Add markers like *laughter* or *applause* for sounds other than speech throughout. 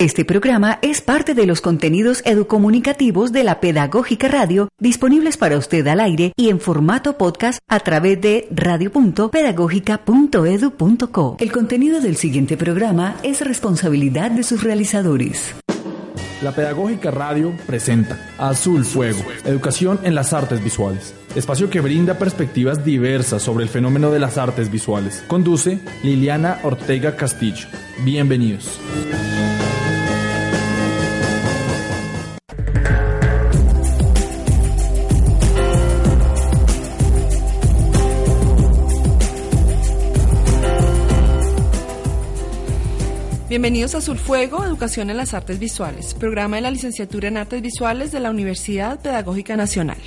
Este programa es parte de los contenidos educomunicativos de la Pedagógica Radio disponibles para usted al aire y en formato podcast a través de radio.pedagógica.edu.co. El contenido del siguiente programa es responsabilidad de sus realizadores. La Pedagógica Radio presenta Azul Fuego, Educación en las Artes Visuales, espacio que brinda perspectivas diversas sobre el fenómeno de las artes visuales. Conduce Liliana Ortega Castillo. Bienvenidos. Bienvenidos a Surfuego, Educación en las Artes Visuales, programa de la licenciatura en Artes Visuales de la Universidad Pedagógica Nacional.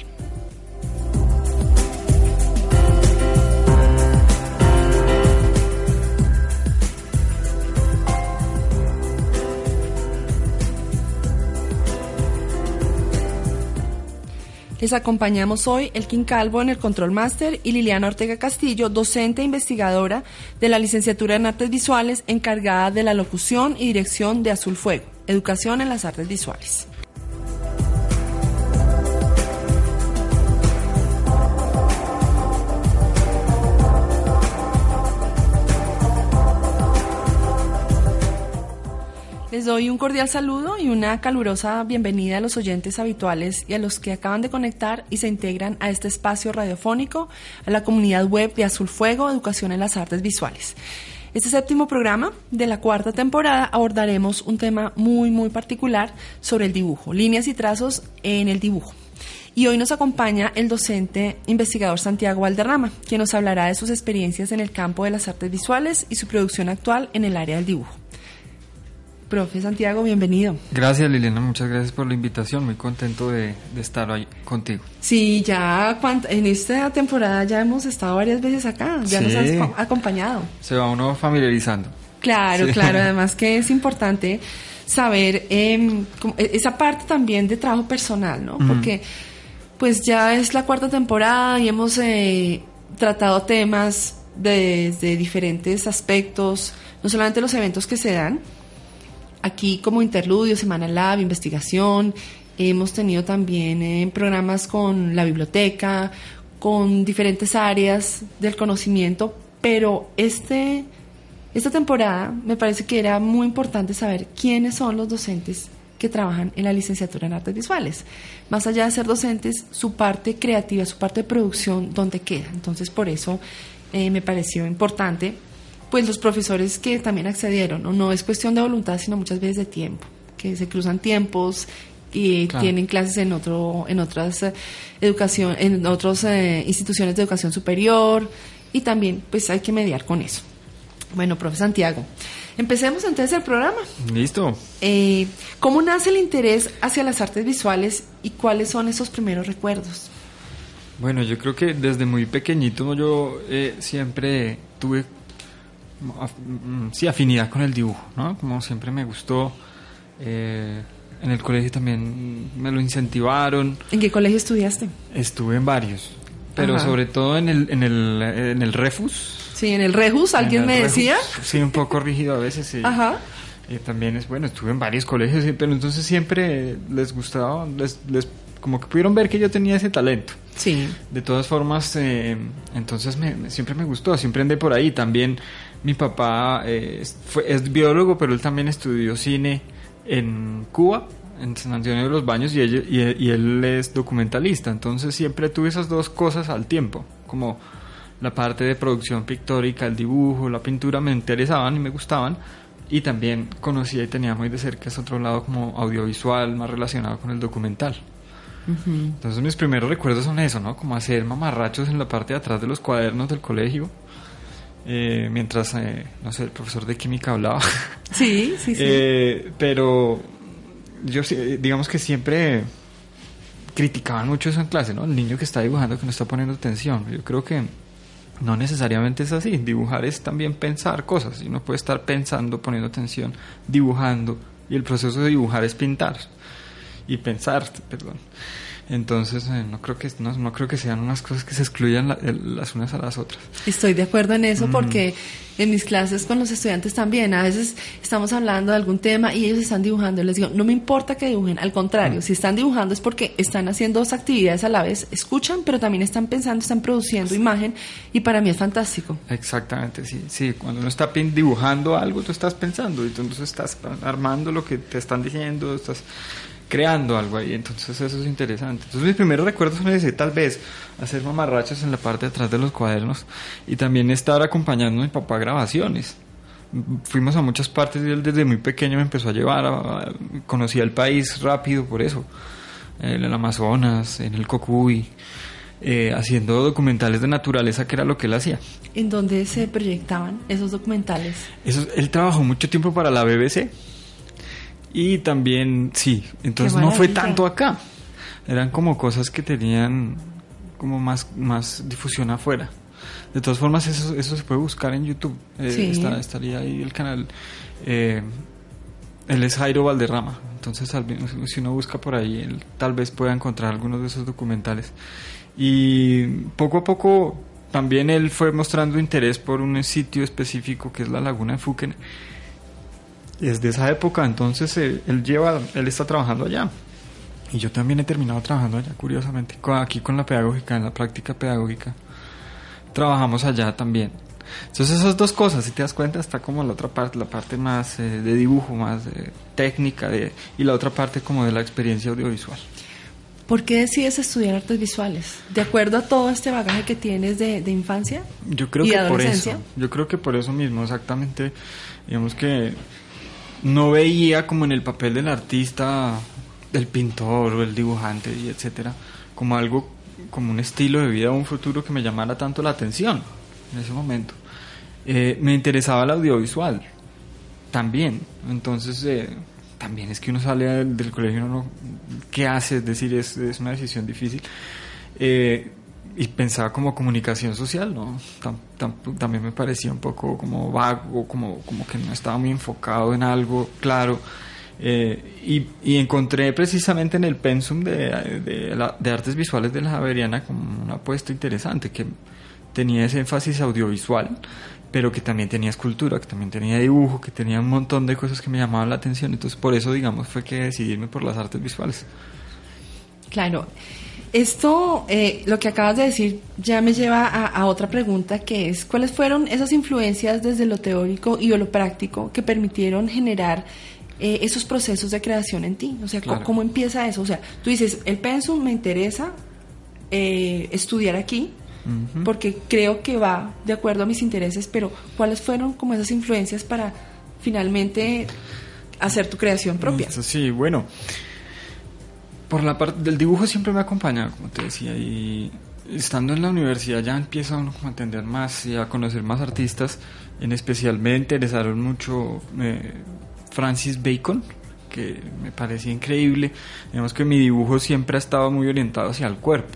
Les acompañamos hoy Elkin Calvo en el Control Master y Liliana Ortega Castillo, docente e investigadora de la licenciatura en Artes Visuales, encargada de la locución y dirección de Azul Fuego, Educación en las Artes Visuales. Les doy un cordial saludo y una calurosa bienvenida a los oyentes habituales y a los que acaban de conectar y se integran a este espacio radiofónico, a la comunidad web de Azul Fuego, Educación en las Artes Visuales. Este séptimo programa de la cuarta temporada abordaremos un tema muy, muy particular sobre el dibujo, líneas y trazos en el dibujo. Y hoy nos acompaña el docente investigador Santiago Valderrama, quien nos hablará de sus experiencias en el campo de las artes visuales y su producción actual en el área del dibujo. Profe Santiago, bienvenido. Gracias Liliana, muchas gracias por la invitación, muy contento de, estar ahí contigo. Sí, ya en esta temporada ya hemos estado varias veces acá, ya nos has acompañado. Se va uno familiarizando. Claro, claro, *laughs* además que es importante saber em, e, esa parte también de trabajo personal, ¿no? Porque pues ya es la cuarta temporada y hemos eh, tratado temas desde diferentes aspectos, no solamente los eventos que se dan, aquí como interludio, Semana Lab, investigación. Hemos tenido también eh, programas con la biblioteca, con diferentes áreas del conocimiento, pero este, esta temporada me parece que era muy importante saber quiénes son los docentes que trabajan en la licenciatura en artes visuales. Más allá de ser docentes, su parte creativa, su parte de producción, ¿dónde queda? Entonces, por eso eh, me pareció importante pues los profesores que también accedieron, ¿no? no es cuestión de voluntad, sino muchas veces de tiempo, que se cruzan tiempos y tienen clases en otro en otras eh, educación en otras eh, instituciones de educación superior y también pues hay que mediar con eso. Bueno, profe Santiago, empecemos entonces el programa. Listo. Eh, ¿Cómo nace el interés hacia las artes visuales y cuáles son esos primeros recuerdos? Bueno, yo creo que desde muy pequeñito yo siempre tuve sí, afinidad con el dibujo, ¿no? Como siempre me gustó. Eh, en el colegio también me lo incentivaron. ¿En qué colegio estudiaste? Estuve en varios, pero sobre todo en el, en el, en el Refus. Sí, en el Refus, ¿alguien me decía? Sí, un poco rígido a veces, sí. Ajá. También es bueno, estuve en varios colegios, pero entonces siempre les gustaba, les, les, como que pudieron ver que yo tenía ese talento. Sí. De todas formas, eh, entonces me, siempre me gustó, siempre andé por ahí. También mi papá eh, fue, es biólogo, pero él también estudió cine en Cuba, en San Antonio de los Baños, y, y, él es documentalista. Entonces siempre tuve esas dos cosas al tiempo, como la parte de producción pictórica, el dibujo, la pintura, me interesaban y me gustaban. Y también conocía y tenía muy de cerca ese otro lado como audiovisual, más relacionado con el documental. Entonces mis primeros recuerdos son eso, ¿no? Como hacer mamarrachos en la parte de atrás de los cuadernos del colegio eh, mientras, eh, no sé, el profesor de química hablaba. *laughs* Sí, sí, sí. Eh, pero yo sí, digamos que siempre criticaban mucho eso en clase, ¿no? El niño que está dibujando que no está poniendo atención. Yo creo que no necesariamente es así. Dibujar es también pensar cosas. Y uno puede estar pensando, poniendo atención, dibujando. Y el proceso de dibujar es pintar. Y pensar, perdón. Entonces, eh, no, creo que, no, no, creo que sean unas cosas que se excluyan la, las unas a las otras. Estoy de acuerdo en eso mm. porque en mis clases con los estudiantes también, a veces estamos hablando de algún tema y ellos están dibujando. Y les digo, no me importa que dibujen, al contrario, mm. si están dibujando es porque están haciendo dos actividades a la vez, escuchan, pero también están pensando, están produciendo imagen y para mí es fantástico. Exactamente, sí. Sí, cuando uno está dibujando algo, tú estás pensando y tú entonces estás armando lo que te están diciendo, estás creando algo ahí, entonces eso es interesante. Entonces mis primeros recuerdos son ese, tal vez hacer mamarrachos en la parte de atrás de los cuadernos y también estar acompañando a mi papá a grabaciones. Fuimos a muchas partes y él desde muy pequeño me empezó a llevar, a, conocía el país rápido por eso, en el Amazonas, en el Cocuy, eh, haciendo documentales de naturaleza, que era lo que él hacía. ¿En dónde se proyectaban esos documentales? Eso, él trabajó mucho tiempo para la BBC y también, sí, entonces no fue tanto acá. Eran como cosas que tenían como más, más difusión afuera. De todas formas, eso, eso se puede buscar en YouTube. Eh, estaría ahí el canal. Eh, él es Jairo Valderrama. Entonces, si uno busca por ahí, él tal vez pueda encontrar algunos de esos documentales. Y poco a poco también él fue mostrando interés por un sitio específico que es la Laguna de Fuquen desde esa época entonces eh, él, lleva, él está trabajando allá. Y yo también he terminado trabajando allá, curiosamente, aquí con la pedagógica, en la práctica pedagógica. Trabajamos allá también. Entonces esas dos cosas, si te das cuenta, está como la otra parte, la parte más eh, de dibujo, más técnica, de, y la otra parte como de la experiencia audiovisual. ¿Por qué decides estudiar artes visuales? ¿De acuerdo a todo este bagaje que tienes de, de infancia? Yo creo que por eso. Yo creo que por eso mismo, exactamente. Digamos que no veía como en el papel del artista, del pintor o el dibujante y etcétera, como algo, como un estilo de vida o un futuro que me llamara tanto la atención en ese momento. Eh, me interesaba el audiovisual también, entonces eh, también es que uno sale del, colegio, uno, ¿qué hace? Es decir, es, es una decisión difícil. Eh, y pensaba como comunicación social, ¿no? también me parecía un poco como vago, como, como que no estaba muy enfocado en algo claro. Eh, y, y, encontré precisamente en el pensum de, de, de, artes visuales de la Javeriana como una apuesta interesante, que tenía ese énfasis audiovisual, pero que también tenía escultura, que también tenía dibujo, que tenía un montón de cosas que me llamaban la atención. Entonces por eso, digamos, fue que decidirme por las artes visuales. Claro. Esto, eh, lo que acabas de decir, ya me lleva a, otra pregunta que es, ¿cuáles fueron esas influencias desde lo teórico y lo práctico que permitieron generar eh, esos procesos de creación en ti? O sea, ¿cómo, empieza eso? O sea, tú dices, el pensum me interesa eh, estudiar aquí, porque creo que va de acuerdo a mis intereses, pero ¿cuáles fueron como esas influencias para finalmente hacer tu creación propia? Sí, bueno por la parte del dibujo siempre me acompaña, como te decía, y estando en la universidad ya empiezo a entender más y a conocer más artistas. En especial me interesaron mucho eh, Francis Bacon, que me parecía increíble. Digamos que mi dibujo siempre ha estado muy orientado hacia el cuerpo.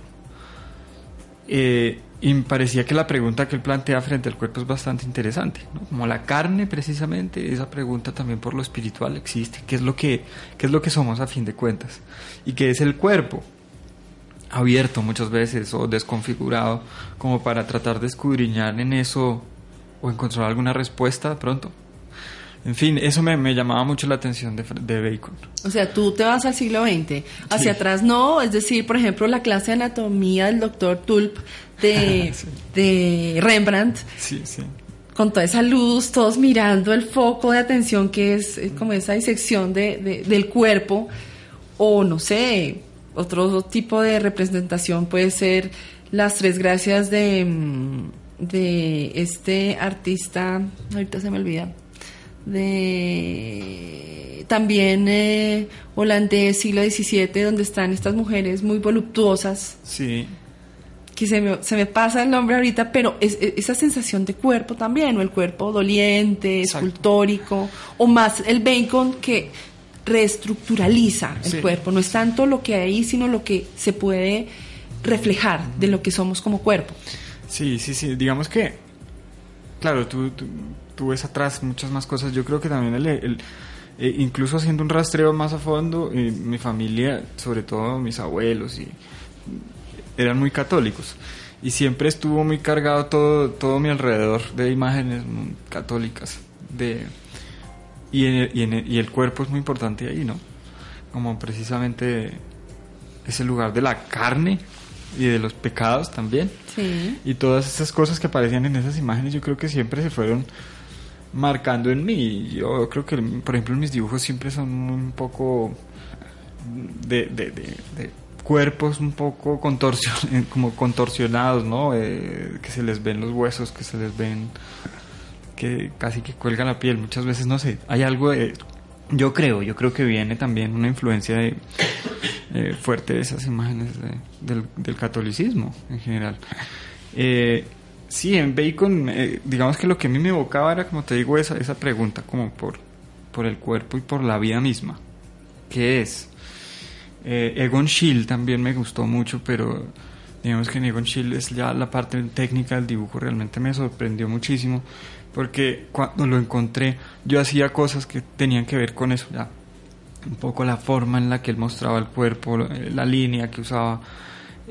Eh, y me parecía que la pregunta que él plantea frente al cuerpo es bastante interesante. Como la carne, precisamente, esa pregunta también por lo espiritual existe. ¿Qué es lo que, qué es lo que somos a fin de cuentas? ¿Y qué es el cuerpo? Abierto muchas veces o desconfigurado, como para tratar de escudriñar en eso o encontrar alguna respuesta pronto. En fin, eso me, me, llamaba mucho la atención de, de, Bacon. O sea, tú te vas al siglo XX, hacia atrás no, es decir, por ejemplo, la clase de anatomía del doctor Tulp de, *laughs* de Rembrandt. Sí, sí. Con toda esa luz, todos mirando el foco de atención que es eh, como esa disección de, del cuerpo, o no sé, otro tipo de representación puede ser las tres gracias de, mm, de este artista, ahorita se me olvida, de también eh, holandés siglo XVII, donde están estas mujeres muy voluptuosas. Sí. que se me, se me pasa el nombre ahorita, pero es, es- esa sensación de cuerpo también, o el cuerpo doliente, Exacto. escultórico, o más el bacon que reestructuraliza el Sí. cuerpo. No es tanto lo que hay sino lo que se puede reflejar de lo que somos como cuerpo. Sí, sí, sí. Digamos que, claro, tú, tú, tú ves atrás muchas más cosas. Yo creo que también, el, el- eh, incluso haciendo un rastreo más a fondo, eh, mi familia, sobre todo mis abuelos, y eran muy católicos. Y siempre estuvo muy cargado todo, todo mi alrededor de imágenes católicas. De, y, en el- y, en el- y el cuerpo es muy importante ahí, ¿no? Como precisamente ese lugar de la carne y de los pecados también. Sí. Y todas esas cosas que aparecían en esas imágenes yo creo que siempre se fueron marcando en mí. Yo creo que, por ejemplo, mis dibujos siempre son un poco de, de- cuerpos un poco contorsion, *laughs* como contorsionados, ¿no? Eh, que se les ven los huesos, que se les ven que casi que cuelga la piel. Muchas veces, no sé, hay algo de... Yo creo, yo creo que viene también una influencia de, eh, fuerte de esas imágenes de- del, del catolicismo en general. Eh, sí, en Bacon, eh, digamos que lo que a mí me evocaba era, como te digo, esa, esa pregunta como por, por el cuerpo y por la vida misma. ¿Qué es? Eh, Egon Schiele también me gustó mucho, pero digamos que en Egon Schiele es ya la parte técnica del dibujo realmente me sorprendió muchísimo porque cuando lo encontré yo hacía cosas que tenían que ver con eso ya un poco la forma en la que él mostraba el cuerpo la línea que usaba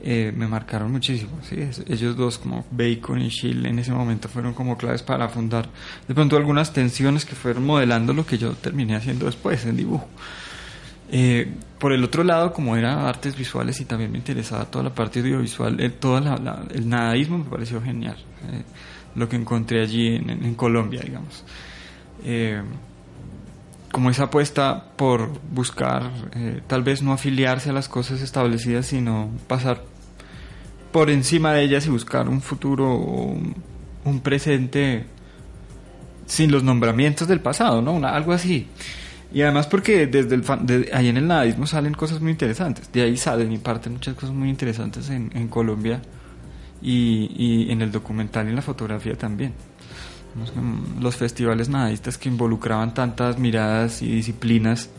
eh, me marcaron muchísimo ¿sí? Ellos dos como Bacon y Schiele en ese momento fueron como claves para fundar de pronto algunas tensiones que fueron modelando lo que yo terminé haciendo después en dibujo eh, por el otro lado, como era artes visuales y también me interesaba toda la parte audiovisual, eh, toda el nadaísmo me pareció genial. lo que encontré allí en- en Colombia, digamos. Como esa apuesta por buscar, eh, tal vez no afiliarse a las cosas establecidas, sino pasar por encima de ellas y buscar un futuro un, presente sin los nombramientos del pasado, ¿no? Algo así. Y además porque desde el fan- ahí en el nadismo salen cosas muy interesantes. De ahí salen y parten muchas cosas muy interesantes en, en Colombia y, y en el documental y en la fotografía también. Mm, Los festivales nadistas que involucraban tantas miradas y disciplinas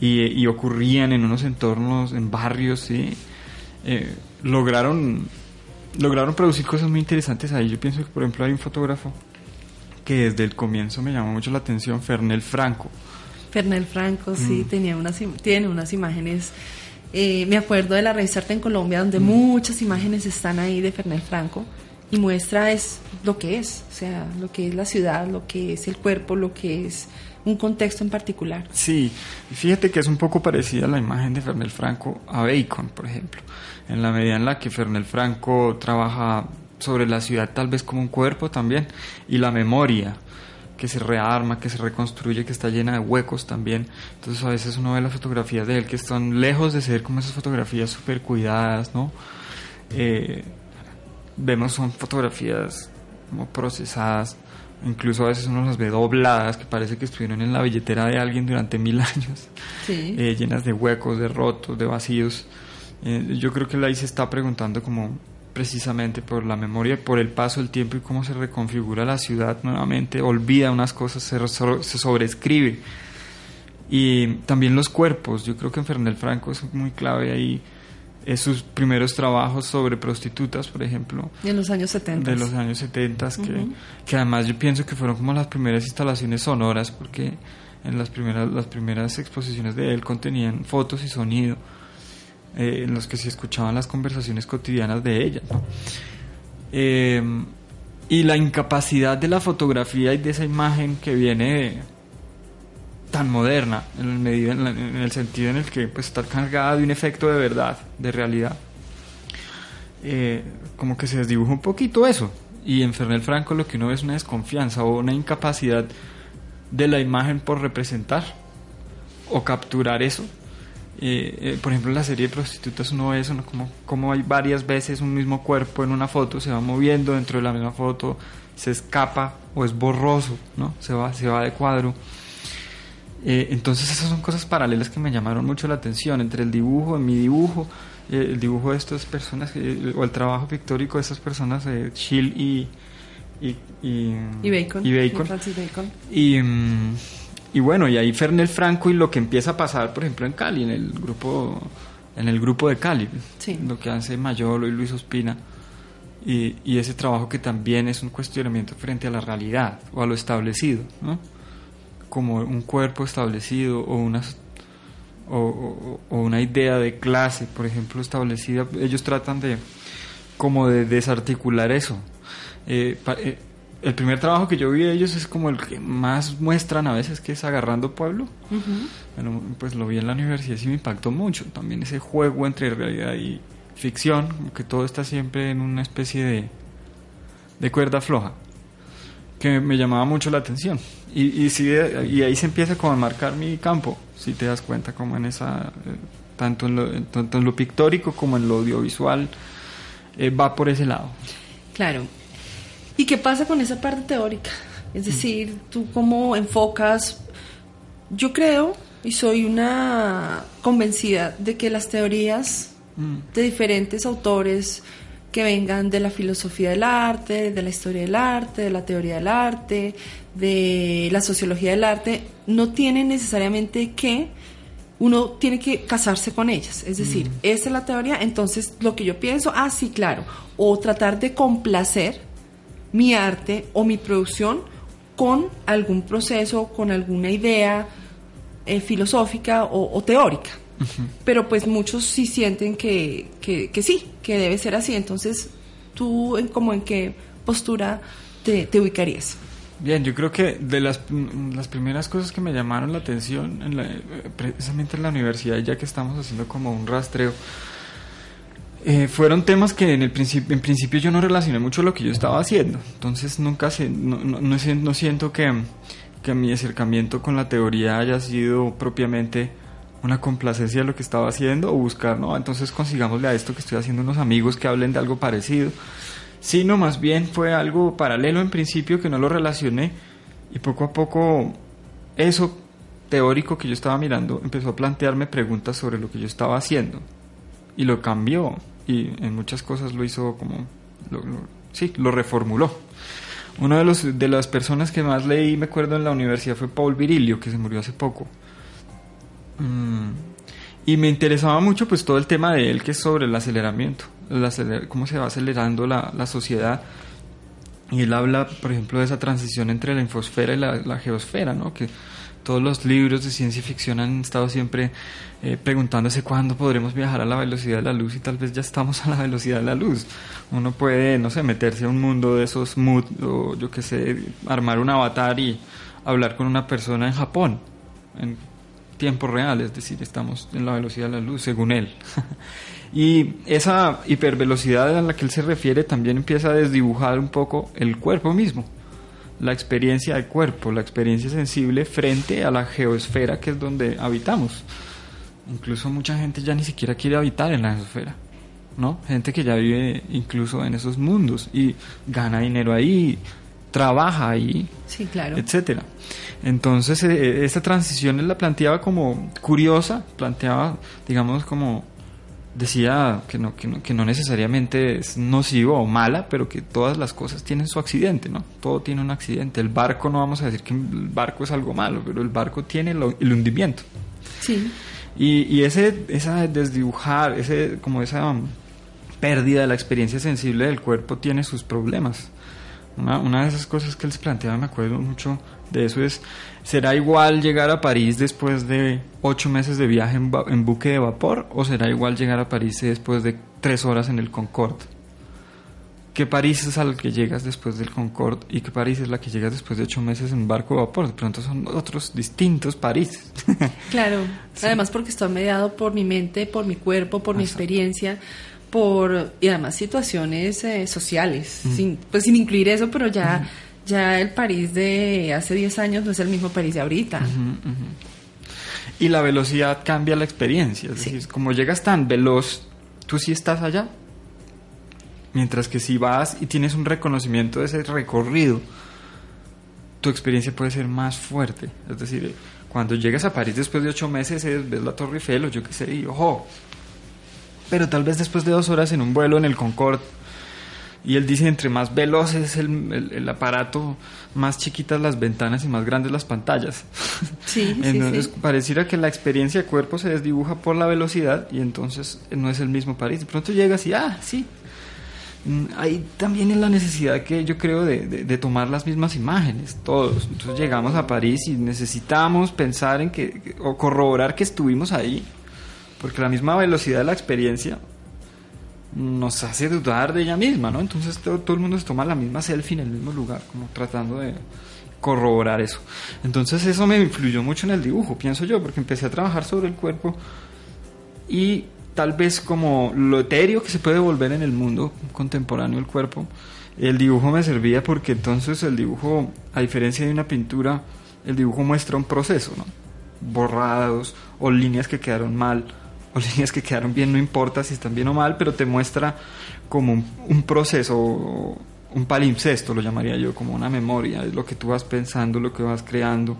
y, y ocurrían en unos entornos, en barrios, ¿sí? Eh, lograron, lograron producir cosas muy interesantes ahí. Yo pienso que, por ejemplo, hay un fotógrafo que desde el comienzo me llamó mucho la atención, Fernel Franco. Fernel Franco, sí, Mm. tenía unas, tiene unas imágenes. eh, me acuerdo de la revista Arte en Colombia, Mm. donde muchas imágenes están ahí de Fernel Franco y muestra es lo que es, o sea, lo que es la ciudad, lo que es el cuerpo, lo que es un contexto en particular. Sí, fíjate que es un poco parecida la imagen de Fernel Franco a Bacon, por ejemplo, en la medida en la que Fernel Franco trabaja sobre la ciudad tal vez como un cuerpo también, y la memoria que se rearma, que se reconstruye, que está llena de huecos también. Entonces a veces uno ve las fotografías de él que están lejos de ser como esas fotografías súper cuidadas, ¿no? Eh, vemos son fotografías como procesadas, incluso a veces uno las ve dobladas, que parece que estuvieron en la billetera de alguien durante mil *laughs* años, Sí. eh, llenas de huecos, de rotos, de vacíos. Eh, yo creo que ahí se está preguntando como precisamente por la memoria, por el paso del tiempo y cómo se reconfigura la ciudad nuevamente, olvida unas cosas, se, se sobreescribe. Y también los cuerpos, yo creo que en Fernel Franco es muy clave ahí, sus primeros trabajos sobre prostitutas, por ejemplo, En los años 70. de los años 70, que, Ujú. que además yo pienso que fueron como las primeras instalaciones sonoras, porque en las primeras, las primeras exposiciones de él contenían fotos y sonido, eh, en los que se escuchaban las conversaciones cotidianas de ella. ¿no? Eh, y la incapacidad de la fotografía y de esa imagen que viene de- tan moderna, en el, sentido en el que pues, está cargada de un efecto de verdad, de realidad eh, como que se desdibuja un poquito eso. Y en Fernel Franco lo que uno ve es una desconfianza o una incapacidad de la imagen por representar o capturar eso. Eh, eh, por ejemplo, en la serie de prostitutas uno ve eso, ¿no? como, como hay varias veces un mismo cuerpo en una foto, se va moviendo dentro de la misma foto, se escapa o es borroso, ¿no? se, va, se va de cuadro. Eh, entonces esas son cosas paralelas que me llamaron mucho la atención entre el dibujo, mi dibujo eh, el dibujo de estas personas, eh, o el trabajo pictórico de estas personas, eh, Schill y, y, y, Bacon. Y, Bacon. Y, mm, y bueno, y ahí Fernel Franco y lo que empieza a pasar, por ejemplo, en Cali, en el grupo, en el grupo de Cali, Sí. lo que hace Mayolo y Luis Ospina. Y, y ese trabajo que también es un cuestionamiento frente a la realidad o a lo establecido, ¿no? Como un cuerpo establecido o una, o, o- o una idea de clase, por ejemplo, establecida. Ellos tratan de como de desarticular eso. Eh, pa- eh, el primer trabajo que yo vi de ellos es como el que más muestran a veces, que es Agarrando Pueblo. Bueno, pues lo vi en la universidad y me impactó mucho. También ese juego entre realidad y ficción, que todo está siempre en una especie de, de cuerda floja, que me llamaba mucho la atención. Y, y, eh, y ahí se empieza como a marcar mi campo, si te das cuenta, como en esa, eh, tanto, en lo, tanto en lo pictórico como en lo audiovisual, eh, va por ese lado. Claro. ¿Y qué pasa con esa parte teórica? Es decir, tú cómo enfocas... Yo creo y soy una convencida de que las teorías Mm. de diferentes autores que vengan de la filosofía del arte, de la historia del arte, de la teoría del arte, de la sociología del arte, no tienen necesariamente que uno tiene que casarse con ellas. Es decir, esta es la teoría, entonces lo que yo pienso, ah, sí, claro, o tratar de complacer mi arte o mi producción con algún proceso, con alguna idea eh, filosófica o, o teórica. Pero pues muchos sí sienten que, que, que sí, que debe ser así. Entonces, ¿tú en, como en qué postura te, te ubicarías? Bien, yo creo que de las, las primeras cosas que me llamaron la atención, en la- precisamente en la universidad, ya que estamos haciendo como un rastreo, eh, fueron temas que en el principio, en principio yo no relacioné mucho lo que yo estaba haciendo. Entonces nunca se, no, no, no siento que, que mi acercamiento con la teoría haya sido propiamente una complacencia de lo que estaba haciendo o buscar, no, entonces consigámosle a esto que estoy haciendo unos amigos que hablen de algo parecido sino más bien fue algo paralelo en principio que no lo relacioné y poco a poco eso teórico que yo estaba mirando empezó a plantearme preguntas sobre lo que yo estaba haciendo y lo cambió y en muchas cosas lo hizo como sí lo reformuló. Uno de los de las personas que más leí me acuerdo en la universidad fue Paul Virilio que se murió hace poco. Mm, y me interesaba mucho pues todo el tema de él que es sobre el aceleramiento, el aceler- cómo se va acelerando la, la sociedad. Y él habla, por ejemplo, de esa transición entre la infosfera y la, la geosfera, ¿no? Que todos los libros de ciencia ficción han estado siempre eh, preguntándose cuándo podremos viajar a la velocidad de la luz y tal vez ya estamos a la velocidad de la luz. Uno puede, no sé, meterse a un mundo de esos mood o yo qué sé, armar un avatar y hablar con una persona en Japón en tiempo real, es decir, estamos en la velocidad de la luz, según él. *laughs* y esa hipervelocidad a la que él se refiere también empieza a desdibujar un poco el cuerpo mismo, la experiencia del cuerpo, la experiencia sensible frente a la geosfera que es donde habitamos. Incluso mucha gente ya ni siquiera quiere habitar en la geosfera, ¿no? Gente que ya vive incluso en esos mundos y gana dinero ahí, trabaja ahí, Sí, claro. etcétera. Entonces, eh, esta transición él la planteaba como curiosa, planteaba, digamos, como decía que no, que no, que no necesariamente es nocivo o mala, pero que todas las cosas tienen su accidente, ¿no? Todo tiene un accidente. El barco, no vamos a decir que el barco es algo malo, pero el barco tiene lo- el hundimiento. Sí. Y, y ese, esa desdibujar, ese, como esa um, pérdida de la experiencia sensible del cuerpo tiene sus problemas. Una, una de esas cosas que él se planteaba, me acuerdo mucho de eso, es, ¿será igual llegar a París después de ocho meses de viaje en, en buque de vapor o será igual llegar a París después de tres horas en el Concorde? ¿Qué París es al que llegas después del Concorde y qué París es la que llegas después de ocho meses en barco de vapor? De pronto son otros distintos París. *laughs* Claro, además porque está mediado por mi mente, por mi cuerpo, por mi Exacto. experiencia, por y además situaciones eh, sociales, Mm. sin, pues sin incluir eso, pero ya ya el París de hace 10 años no es el mismo París de ahorita. Y la velocidad cambia la experiencia. Es Sí. decir, como llegas tan veloz, tú sí estás allá. Mientras que si vas y tienes un reconocimiento de ese recorrido, tu experiencia puede ser más fuerte. Es decir, cuando llegas a París después de ocho meses, es- ves la Torre Eiffel o yo qué sé, y ojo, pero tal vez después de dos horas en un vuelo en el Concorde, y él dice, entre más veloz es el, el, aparato, más chiquitas las ventanas y más grandes las pantallas. *laughs* *laughs* Sí, entonces sí, pareciera que la experiencia de cuerpo se desdibuja por la velocidad y entonces no es el mismo París. De pronto llegas y, ah, sí. Mm, Ahí también es la necesidad que yo creo de, de, tomar las mismas imágenes, todos. Entonces llegamos a París y necesitamos pensar en que, o corroborar que estuvimos ahí, porque la misma velocidad de la experiencia nos hace dudar de ella misma, ¿no? Entonces todo, el mundo se toma la misma selfie en el mismo lugar, como tratando de corroborar eso. Entonces eso me influyó mucho en el dibujo, pienso yo, porque empecé a trabajar sobre el cuerpo y tal vez como lo etéreo que se puede volver en el mundo contemporáneo el cuerpo, el dibujo me servía porque entonces el dibujo, a diferencia de una pintura, el dibujo muestra un proceso, ¿no? Borrados o líneas que quedaron mal *laughs* o líneas que quedaron bien, no importa si están bien o mal, pero te muestra como un, proceso, un palimpsesto lo llamaría yo, como una memoria, es lo que tú vas pensando, lo que vas creando.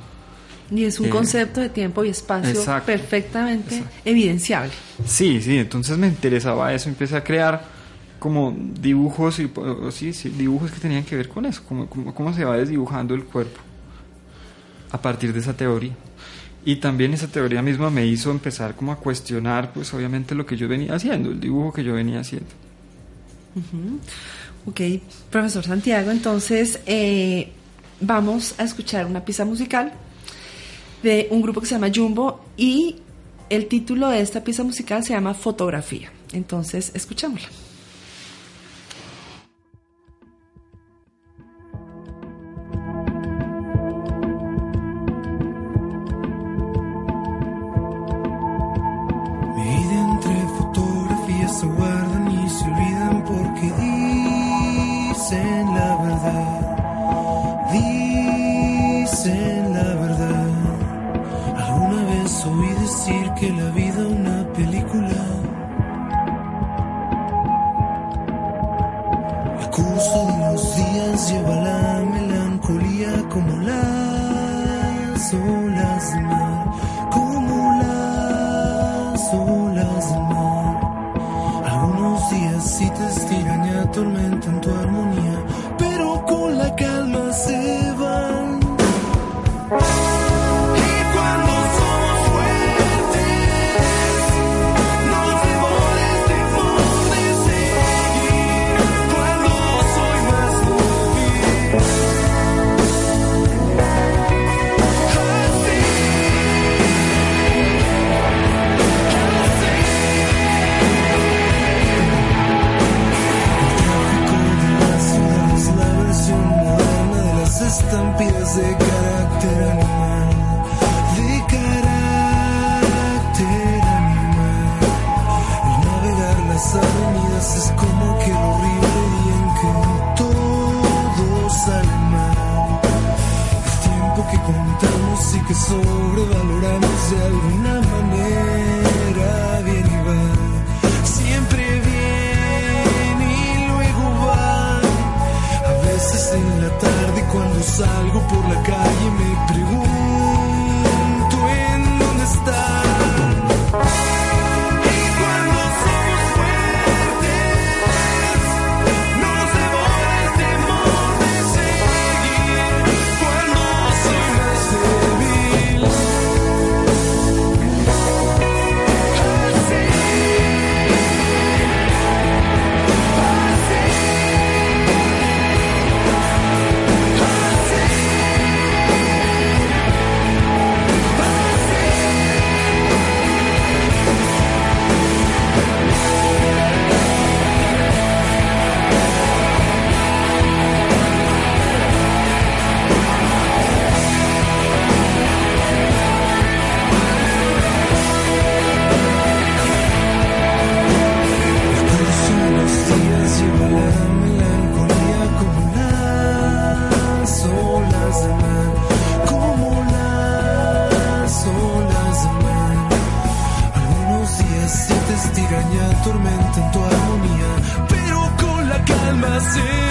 Y es un eh, concepto de tiempo y espacio perfectamente evidenciable. Sí, sí, entonces me interesaba eso, empecé a crear como dibujos y sí, sí, dibujos que tenían que ver con eso, como, como, cómo se va desdibujando el cuerpo a partir de esa teoría. Y también esa teoría misma me hizo empezar como a cuestionar, pues obviamente lo que yo venía haciendo, el dibujo que yo venía haciendo. Ok, profesor Santiago, entonces eh, vamos a escuchar una pieza musical de un grupo que se llama Jumbo y el título de esta pieza musical se llama Fotografía. Entonces, escuchámosla. piraña tormenta en tu armonía, pero con la calma se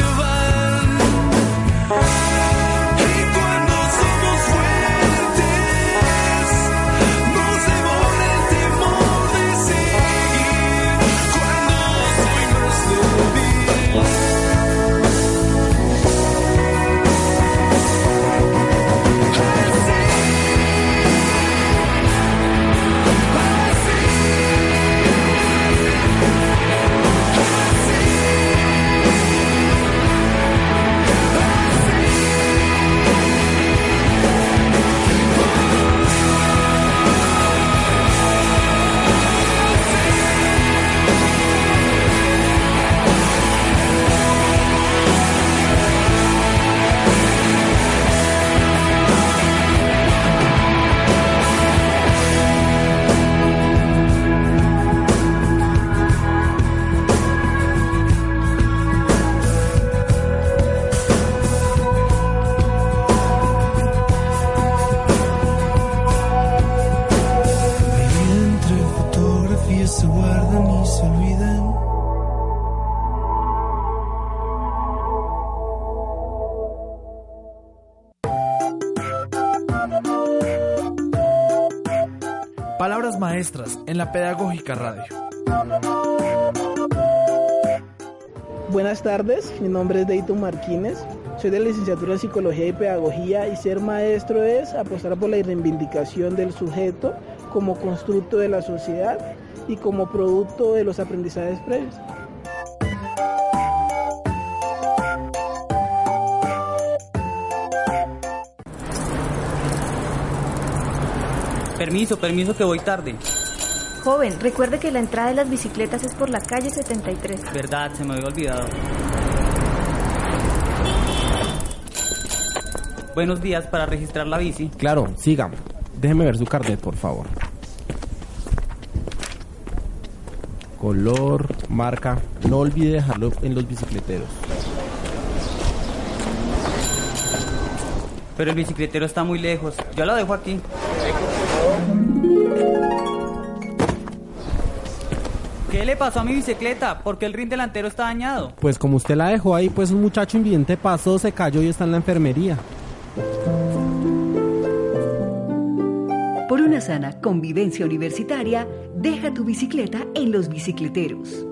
en la Pedagógica Radio. Buenas tardes, mi nombre es Deito Martínez, soy de la licenciatura en Psicología y Pedagogía y ser maestro es apostar por la reivindicación del sujeto como constructo de la sociedad y como producto de los aprendizajes previos. Permiso, permiso que voy tarde. Joven, recuerde que la entrada de las bicicletas es por la calle 73. Verdad, se me había olvidado. Buenos días para registrar la bici. Claro, siga. Déjeme ver su carnet, por favor. Color, marca. No olvide dejarlo en los bicicleteros. Pero el bicicletero está muy lejos. Yo la dejo aquí. ¿Qué le pasó a mi bicicleta? Porque el rin delantero está dañado. Pues como usted la dejó ahí, pues un muchacho invidente pasó, se cayó y está en la enfermería. Por una sana convivencia universitaria, deja tu bicicleta en los bicicleteros.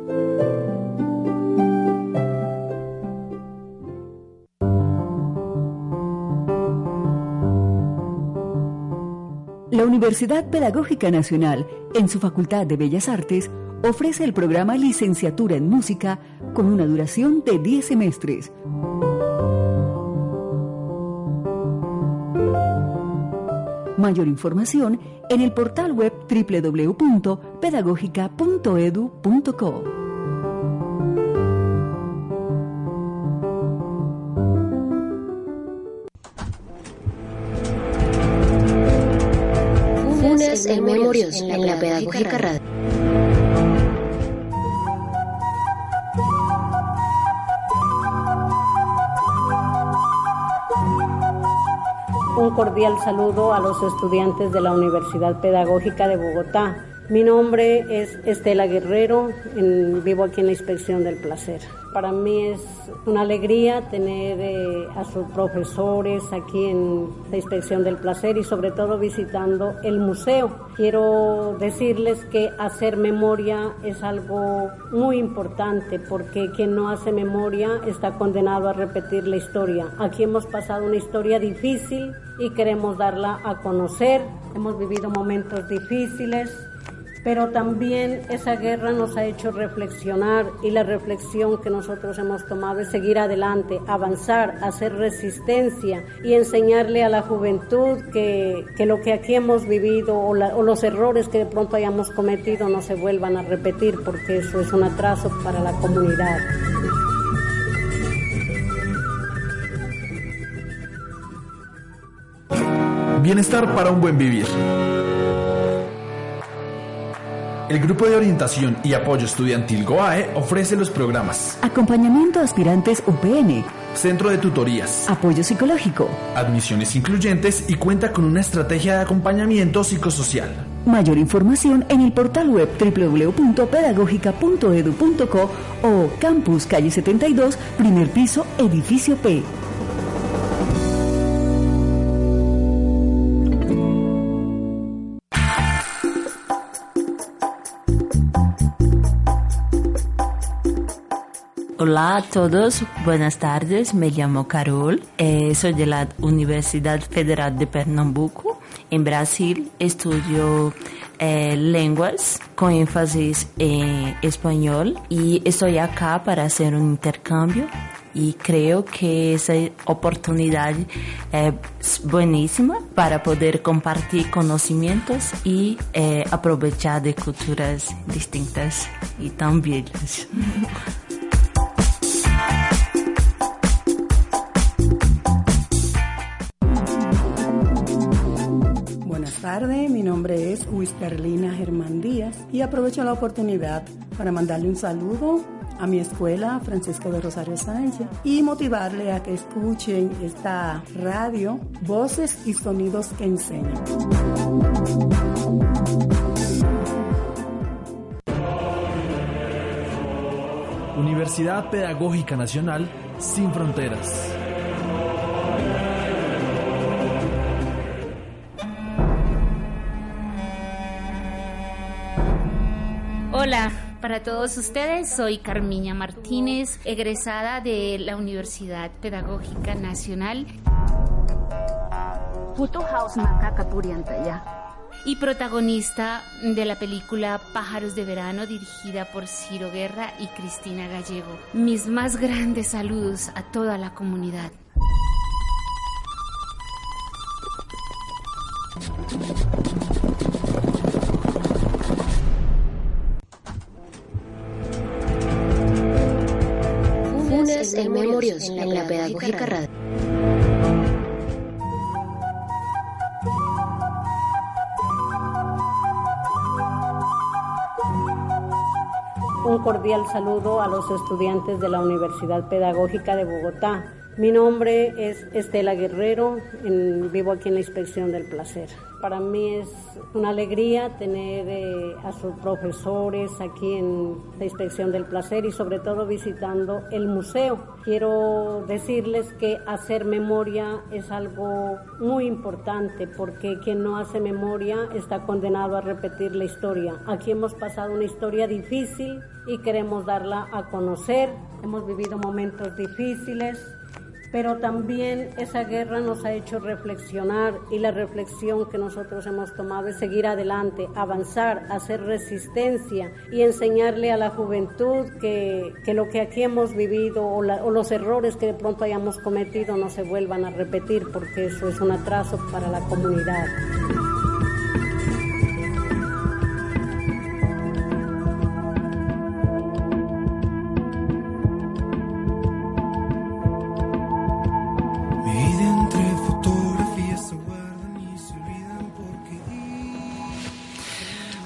La Universidad Pedagógica Nacional, en su Facultad de Bellas Artes, ofrece el programa Licenciatura en Música con una duración de 10 semestres. Mayor información en el portal web www.pedagogica.edu.co. Funes en Memorios en la Pedagógica Radio. Cordial saludo a los estudiantes de la Universidad Pedagógica de Bogotá. Mi nombre es Estela Guerrero, en- vivo aquí en la Inspección del Placer. Para mí es una alegría tener eh, a sus profesores aquí en la Inspección del Placer y sobre todo visitando el museo. Quiero decirles que hacer memoria es algo muy importante porque quien no hace memoria está condenado a repetir la historia. Aquí hemos pasado una historia difícil y queremos darla a conocer. Hemos vivido momentos difíciles, pero también esa guerra nos ha hecho reflexionar y la reflexión que nosotros hemos tomado es seguir adelante, avanzar, hacer resistencia y enseñarle a la juventud que, que lo que aquí hemos vivido o, o los errores que de pronto hayamos cometido no se vuelvan a repetir porque eso es un atraso para la comunidad. Bienestar para un buen vivir. El Grupo de Orientación y Apoyo Estudiantil GOAE ofrece los programas Acompañamiento a aspirantes UPN, Centro de Tutorías, apoyo psicológico, Admisiones Incluyentes y cuenta con una estrategia de acompañamiento psicosocial. Mayor información en el portal web www.pedagogica.edu.co o Campus Calle 72, primer piso, edificio P. Hola a todos, buenas tardes, me llamo Carol, eh, soy de la Universidad Federal de Pernambuco, en Brasil, estudio eh, lenguas con énfasis en español. Y estoy acá para hacer un intercambio. Y creo que esa oportunidad es buenísima para poder compartir conocimientos y eh, aprovechar de culturas distintas y tan bellas. *laughs* tarde, mi nombre es Wisterlina Germán Díaz y aprovecho la oportunidad para mandarle un saludo a mi escuela Francisco de Rosario Sánchez y motivarle a que escuchen esta radio Voces y Sonidos que Enseñan. Universidad Pedagógica Nacional sin Fronteras. Hola, para todos ustedes soy Carmiña Martínez, egresada de la Universidad Pedagógica Nacional. Y protagonista de la película Pájaros de Verano, dirigida por Ciro Guerra y Cristina Gallego. Mis más grandes saludos a toda la comunidad. Memorios en la Pedagógica Radio. Un cordial saludo a los estudiantes de la Universidad Pedagógica de Bogotá. Mi nombre es Estela Guerrero, en- vivo aquí en la Inspección del Placer. Para mí es una alegría tener eh, a sus profesores aquí en la Inspección del Placer y sobre todo visitando el museo. Quiero decirles que hacer memoria es algo muy importante porque quien no hace memoria está condenado a repetir la historia. Aquí hemos pasado una historia difícil y queremos darla a conocer. Hemos vivido momentos difíciles, pero también esa guerra nos ha hecho reflexionar y la reflexión que nosotros hemos tomado es seguir adelante, avanzar, hacer resistencia y enseñarle a la juventud que, que lo que aquí hemos vivido o, la- o los errores que de pronto hayamos cometido no se vuelvan a repetir porque eso es un atraso para la comunidad.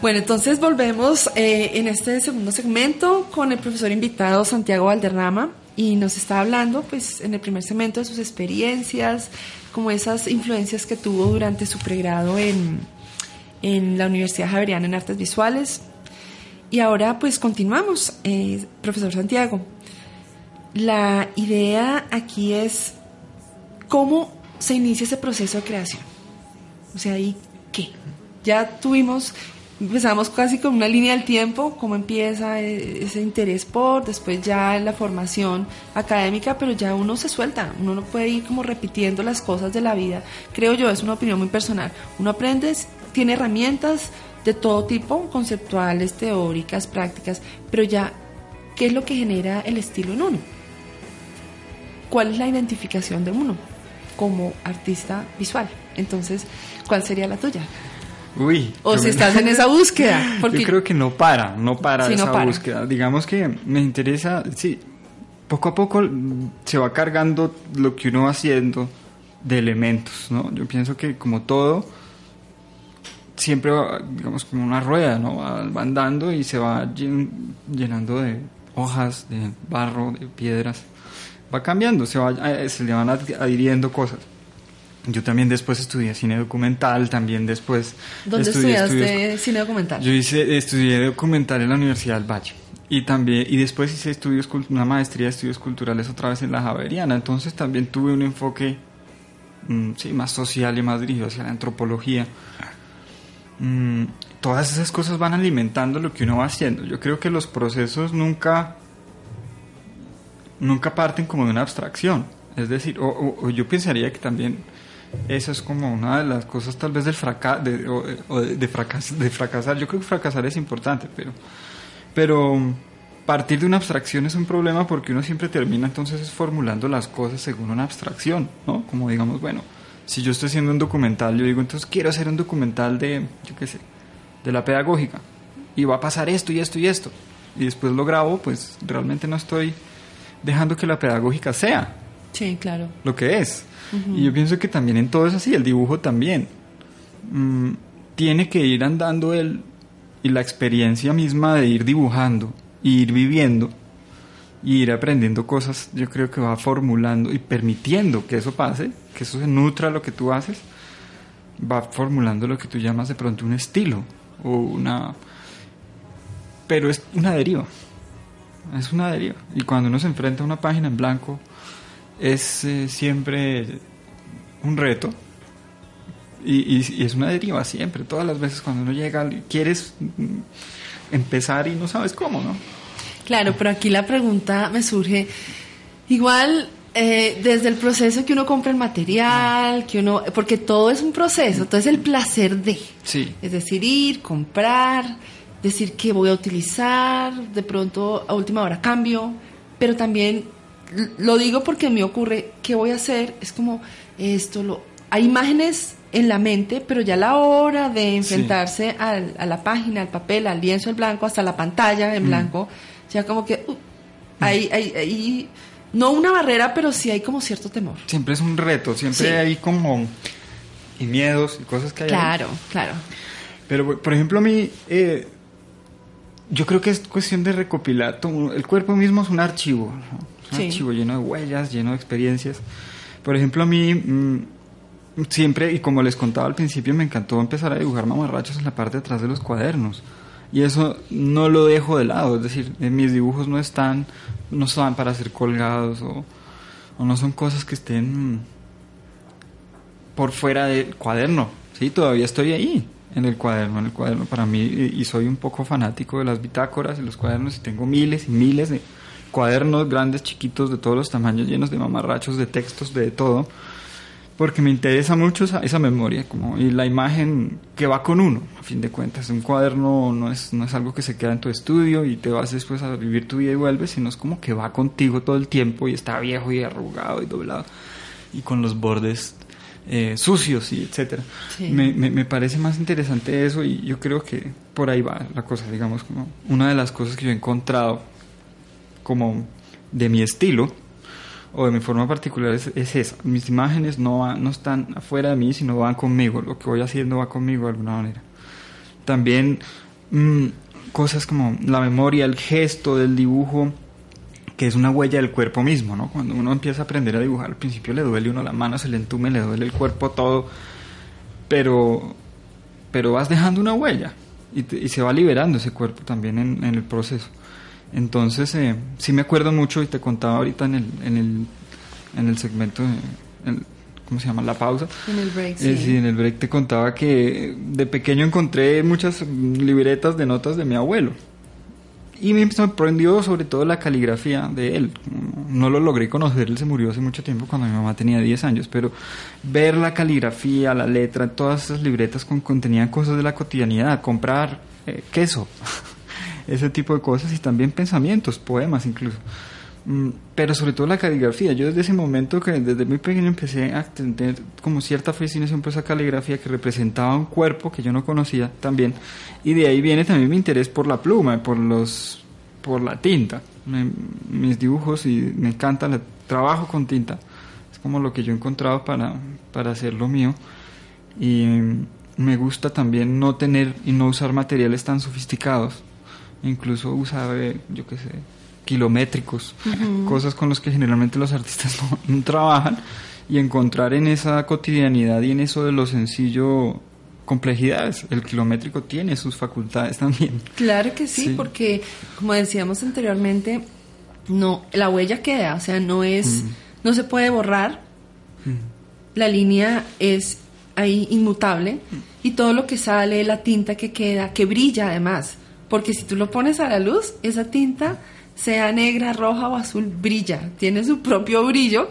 Bueno, entonces volvemos eh, en este segundo segmento con el profesor invitado Santiago Valderrama y nos está hablando, pues, en el primer segmento de sus experiencias, como esas influencias que tuvo durante su pregrado en, en la Universidad Javeriana en Artes Visuales. Y ahora, pues, continuamos, eh, profesor Santiago. La idea aquí es cómo se inicia ese proceso de creación. O sea, ¿y qué? Ya tuvimos, empezamos casi con una línea del tiempo, cómo empieza eh, ese interés por, después ya la formación académica, pero ya uno se suelta, uno no puede ir como repitiendo las cosas de la vida. Creo yo, es una opinión muy personal. Uno aprende, tiene herramientas de todo tipo, conceptuales, teóricas, prácticas, pero ya, ¿qué es lo que genera el estilo en uno? ¿Cuál es la identificación de uno como artista visual? Entonces, ¿cuál sería la tuya? Uy. O si estás en esa búsqueda. *laughs* Porque Yo creo que no para, no para Sí, no esa para. búsqueda. Digamos que me interesa, sí, poco a poco se va cargando lo que uno va haciendo de elementos, ¿no? Yo pienso que como todo, siempre va, digamos, como una rueda, ¿no? Va, andando y se va llen- llenando de hojas, de barro, de piedras. Va cambiando, se, va, eh, se le van ad- adhiriendo cosas. Yo también después estudié cine documental, también después ¿Dónde estudié estudiaste estudios cine documental? yo hice, estudié documental en la Universidad del Valle. Y también, y después hice estudios, una maestría de estudios culturales otra vez en la Javeriana. Entonces también tuve un enfoque mm, sí, más social y más dirigido hacia la antropología. Mm, todas esas cosas van alimentando lo que uno va haciendo. Yo creo que los procesos nunca, nunca parten como de una abstracción. Es decir, o, o- o yo pensaría que también esa es como una de las cosas tal vez del fracaso, de, o- o de, de fracas- de fracasar. Yo creo que fracasar es importante, pero, pero partir de una abstracción es un problema porque uno siempre termina entonces formulando las cosas según una abstracción, ¿no? Como digamos, bueno, si yo estoy haciendo un documental, yo digo, entonces quiero hacer un documental de, yo qué sé, de la pedagógica, y va a pasar esto y esto y esto, y después lo grabo, pues realmente no estoy dejando que la pedagógica sea Sí, claro. lo que es. Y yo pienso que también en todo es así, el dibujo también. Mm, tiene que ir andando él y la experiencia misma de ir dibujando, ir viviendo, y ir aprendiendo cosas, yo creo que va formulando y permitiendo que eso pase, que eso se nutra lo que tú haces, va formulando lo que tú llamas de pronto un estilo o una... Pero es una deriva. es una deriva. Y cuando uno se enfrenta a una página en blanco, es eh, siempre un reto. Y, y- y es una deriva siempre, todas las veces cuando uno llega, quieres empezar y no sabes cómo, ¿no? Claro, pero aquí la pregunta me surge, igual eh, desde el proceso que uno compra el material, que uno, porque todo es un proceso, todo es el placer de, Sí. es decir, ir, comprar, decir qué voy a utilizar, de pronto a última hora cambio, pero también lo digo porque me ocurre, ¿qué voy a hacer? Es como esto, lo, hay imágenes en la mente, pero ya a la hora de enfrentarse al- a la página, al papel, al lienzo en blanco, hasta la pantalla en Mm. blanco, ya como que uh, hay, hay, hay- no una barrera, pero sí hay como cierto temor. Siempre es un reto, siempre Sí. hay como y miedos y cosas que hay. ahí. Claro, claro. Pero, por ejemplo, a mí, eh, yo creo que es cuestión de recopilar. todo- El cuerpo mismo es un archivo, ¿no? Un Sí. archivo lleno de huellas, lleno de experiencias. Por ejemplo, a mí mm, siempre, y como les contaba al principio, me encantó empezar a dibujar mamarrachos en la parte de atrás de los cuadernos. Y eso no lo dejo de lado, es decir, eh, mis dibujos no están, no están para ser colgados o, o no son cosas que estén mm, por fuera del cuaderno. Sí, todavía estoy ahí, en el cuaderno, en el cuaderno para mí, y soy un poco fanático de las bitácoras y los cuadernos, y tengo miles y miles de cuadernos grandes, chiquitos, de todos los tamaños, llenos de mamarrachos, de textos, de todo, porque me interesa mucho esa, esa memoria, como, y la imagen que va con uno, a fin de cuentas. Un cuaderno no es, no es algo que se queda en tu estudio y te vas después a vivir tu vida y vuelves, sino es como que va contigo todo el tiempo y está viejo y arrugado y doblado y con los bordes eh, sucios y etcétera. Sí. Me, me, me parece más interesante eso y yo creo que por ahí va la cosa, digamos, como una de las cosas que yo he encontrado como de mi estilo o de mi forma particular es, es esa. Mis imágenes no, no están afuera de mí, sino van conmigo. Lo que voy haciendo va conmigo de alguna manera. También mm, cosas como la memoria, el gesto del dibujo, que es una huella del cuerpo mismo, ¿no? Cuando uno empieza a aprender a dibujar, al principio le duele uno la mano, se le entume, le duele el cuerpo todo, pero, pero vas dejando una huella y, se va liberando ese cuerpo también en el proceso. Entonces, eh, sí me acuerdo mucho y te contaba ahorita en el, en el, en el segmento, de- en- ¿cómo se llama? La pausa. En el break, Eh, sí. sí, en el break te contaba que de pequeño encontré muchas libretas de notas de mi abuelo. Y me sorprendió sobre todo la caligrafía de él. No lo logré conocer, él se murió hace mucho tiempo cuando mi mamá tenía 10 años, pero ver la caligrafía, la letra, todas esas libretas con, contenían cosas de la cotidianidad, comprar eh, queso, *laughs* ese tipo de cosas y también pensamientos, poemas incluso. Mm, Pero sobre todo la caligrafía. Yo desde ese momento que desde muy pequeño empecé a tener como cierta fascinación por esa caligrafía que representaba un cuerpo que yo no conocía también. Y de ahí viene también mi interés por la pluma, por los por la tinta. Mis dibujos y me encanta el trabajo con tinta. Es como lo que yo he encontrado para, para hacer lo mío. Y mm, me gusta también no tener y no usar materiales tan sofisticados. Incluso usar, eh, yo qué sé, kilométricos, cosas con las que generalmente los artistas *laughs* no, no trabajan. Y encontrar en esa cotidianidad y en eso de lo sencillo complejidades. El kilométrico tiene sus facultades *laughs* también. Claro que sí, Sí. porque como decíamos anteriormente, no, la huella queda, o sea, no es, Mm. no se puede borrar, la línea es ahí inmutable y todo lo que sale, la tinta que queda, que brilla además, porque si tú lo pones a la luz, esa tinta, sea negra, roja o azul, brilla, tiene su propio brillo.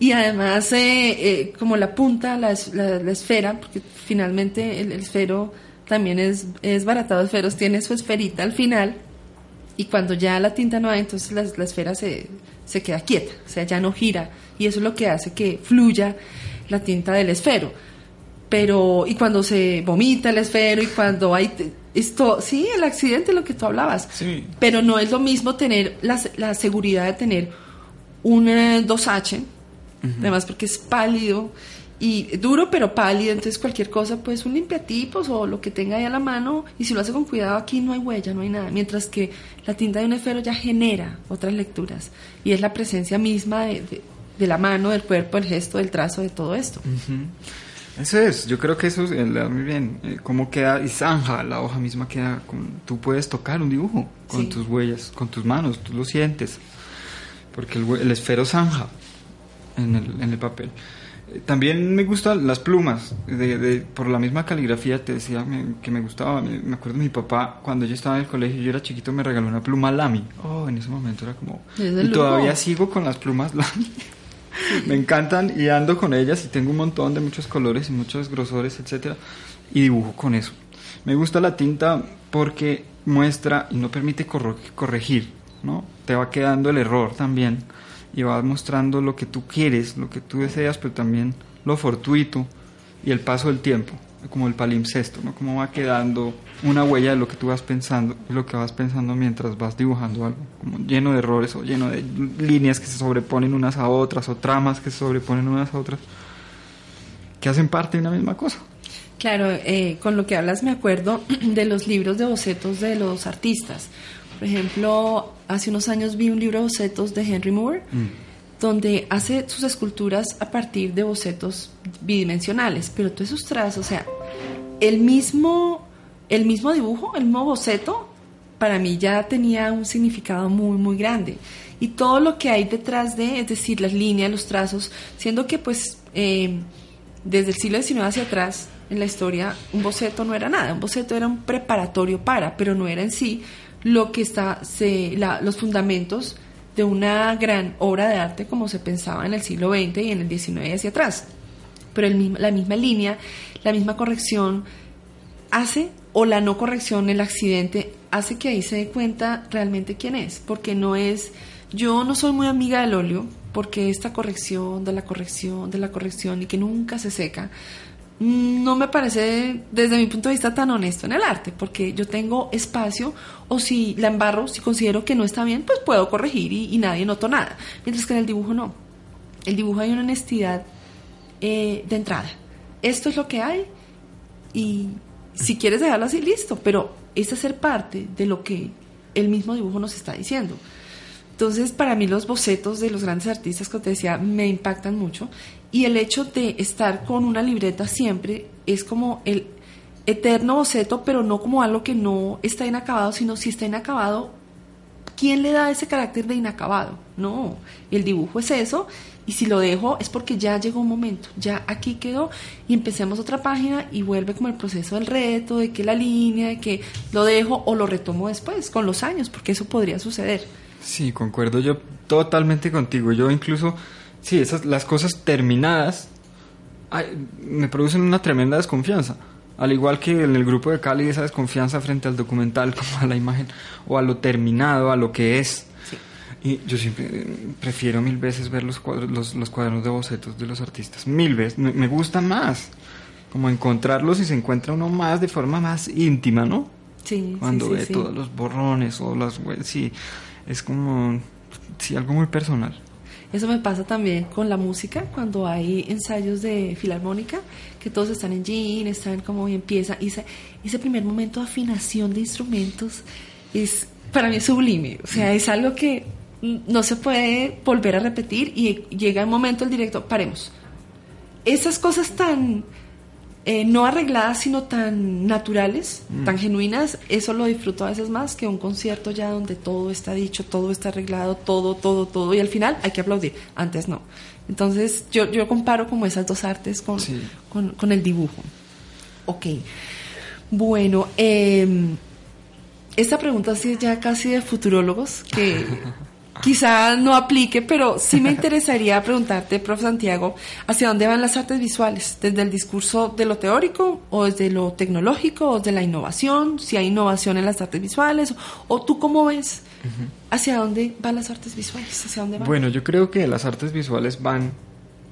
Y además eh, eh, como la punta, la, la- la esfera, porque finalmente el, el esfero también es, es baratado esferos, tiene su esferita al final. Y cuando ya la tinta no hay, entonces la, la esfera se, se queda quieta, o sea, ya no gira. Y eso es lo que hace que fluya la tinta del esfero. Pero, y cuando se vomita el esfero y cuando hay, esto, sí, el accidente, lo que tú hablabas. Sí. Pero no es lo mismo tener la, la seguridad de tener un eh, 2H, además porque es pálido y duro pero pálido, entonces cualquier cosa, pues un limpiatipos o lo que tenga ahí a la mano, y si lo hace con cuidado aquí no hay huella, no hay nada, mientras que la tinta de un esfero ya genera otras lecturas y es la presencia misma de, de- de la mano, del cuerpo, el gesto, del trazo, de todo esto. Eso es, yo creo que eso eh, le da muy bien. eh, cómo queda y zanja, la hoja misma queda. Con, tú puedes tocar un dibujo con Sí. tus huellas, con tus manos, tú lo sientes. Porque el, esfero zanja en el, en el papel. Eh, También me gustan las plumas, de, de- por la misma caligrafía te decía me- que me gustaba. Me, me acuerdo mi papá, cuando yo estaba en el colegio, yo era chiquito, me regaló una pluma Lamy. Oh, en ese momento era como... De Y todavía sigo con las plumas Lamy. *laughs* *laughs* me encantan y ando con ellas y tengo un montón de muchos colores y muchos grosores, etcétera, y dibujo con eso. Me gusta la tinta porque muestra y no permite corregir, ¿no? Te va quedando el error también y va mostrando lo que tú quieres, lo que tú deseas, pero también lo fortuito y el paso del tiempo, como el palimpsesto, ¿no? Cómo va quedando una huella de lo que tú vas pensando y lo que vas pensando mientras vas dibujando algo, como lleno de errores o lleno de líneas que se sobreponen unas a otras o tramas que se sobreponen unas a otras, que hacen parte de una misma cosa. Claro, eh, con lo que hablas me acuerdo *clears throat* de los libros de bocetos de los artistas. Por ejemplo, hace unos años vi un libro de bocetos de Henry Moore, donde hace sus esculturas a partir de bocetos bidimensionales, pero todos esos trazos, o sea, el mismo, el mismo dibujo, el mismo boceto, para mí ya tenía un significado muy, muy grande. Y todo lo que hay detrás de, es decir, las líneas, los trazos, siendo que pues eh, desde el siglo XIX hacia atrás, en la historia, un boceto no era nada, un boceto era un preparatorio para, pero no era en sí lo que está, se, la- los fundamentos de una gran obra de arte como se pensaba en el siglo XX y en el XIX hacia atrás. Pero el la misma línea, la misma corrección hace, o la no corrección, el accidente, hace que ahí se dé cuenta realmente quién es, porque no es, yo no soy muy amiga del óleo, porque esta corrección, de la corrección, de la corrección, y que nunca se seca, no me parece desde mi punto de vista tan honesto en el arte, porque yo tengo espacio o si la embarro, si considero que no está bien, pues puedo corregir y, y nadie notó nada, mientras que en el dibujo no. El dibujo hay una honestidad eh, de entrada. Esto es lo que hay y si quieres dejarlo así, listo, pero es hacer parte de lo que el mismo dibujo nos está diciendo. Entonces, para mí los bocetos de los grandes artistas, como te decía, me impactan mucho. Y el hecho de estar con una libreta siempre es como el eterno boceto, pero no como algo que no está inacabado, sino si está inacabado, ¿quién le da ese carácter de inacabado? No, el dibujo es eso, y si lo dejo es porque ya llegó un momento, ya aquí quedó, y empecemos otra página y vuelve como el proceso del reto, de que la línea, de que lo dejo o lo retomo después, con los años, porque eso podría suceder. Sí, concuerdo yo totalmente contigo. Yo incluso, sí, esas las cosas terminadas me producen una tremenda desconfianza. Al igual que en el grupo de Cali, esa desconfianza frente al documental, *laughs* como a la imagen, o a lo terminado, a lo que es. Y yo siempre eh, prefiero mil veces ver los, cuadros, los, los cuadernos de bocetos de los artistas. Mil veces. Me, me gusta más. Como encontrarlos y se encuentra uno más de forma más íntima, ¿no? Sí, Cuando sí, ve sí. todos los borrones o las sí es como sí algo muy personal Eso me pasa también con la música, cuando hay ensayos de filarmónica, que todos están en jean, están como y empieza, y ese, primer momento de afinación de instrumentos es para mí es sublime, o sea, es algo que no se puede volver a repetir y llega un momento el directo, paremos. Esas cosas tan eh, no arregladas, sino tan naturales, Mm. tan genuinas, eso lo disfruto a veces más que un concierto ya donde todo está dicho, todo está arreglado, todo, todo, todo, y al final hay que aplaudir, antes no. Entonces yo, yo comparo como esas dos artes con, con, con el dibujo. Ok. Bueno, em, esta pregunta sí es ya casi de futurólogos, que *laughs* quizá no aplique, pero sí me *laughs* interesaría preguntarte, prof. Santiago, ¿hacia dónde van las artes visuales? ¿Desde el discurso de lo teórico o desde lo tecnológico o desde la innovación? Si hay innovación en las artes visuales, o, tú cómo ves hacia dónde van las artes visuales, hacia dónde van. bueno yo creo que las artes visuales van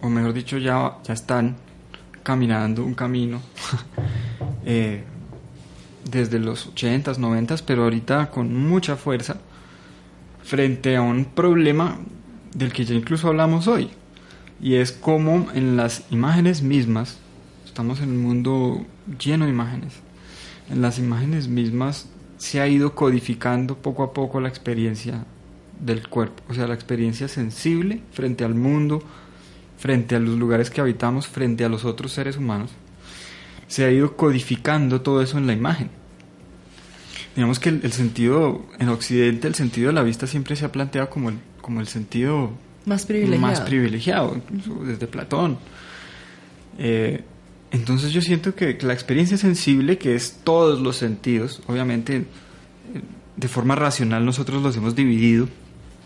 o mejor dicho ya ya están caminando un camino *laughs* eh, desde los 80s 90s pero ahorita con mucha fuerza frente a un problema del que ya incluso hablamos hoy y es como en las imágenes mismas estamos en un mundo lleno de imágenes en las imágenes mismas se ha ido codificando poco a poco la experiencia del cuerpo, o sea, la experiencia sensible frente al mundo frente a los lugares que habitamos, frente a los otros seres humanos, se ha ido codificando todo eso en la imagen. Digamos que el, el sentido, en Occidente, el sentido de la vista siempre se ha planteado como el, como el sentido Más privilegiado. más privilegiado, incluso desde Platón. Eh, entonces yo siento que la experiencia sensible, que es todos los sentidos, obviamente eh, de forma racional nosotros los hemos dividido,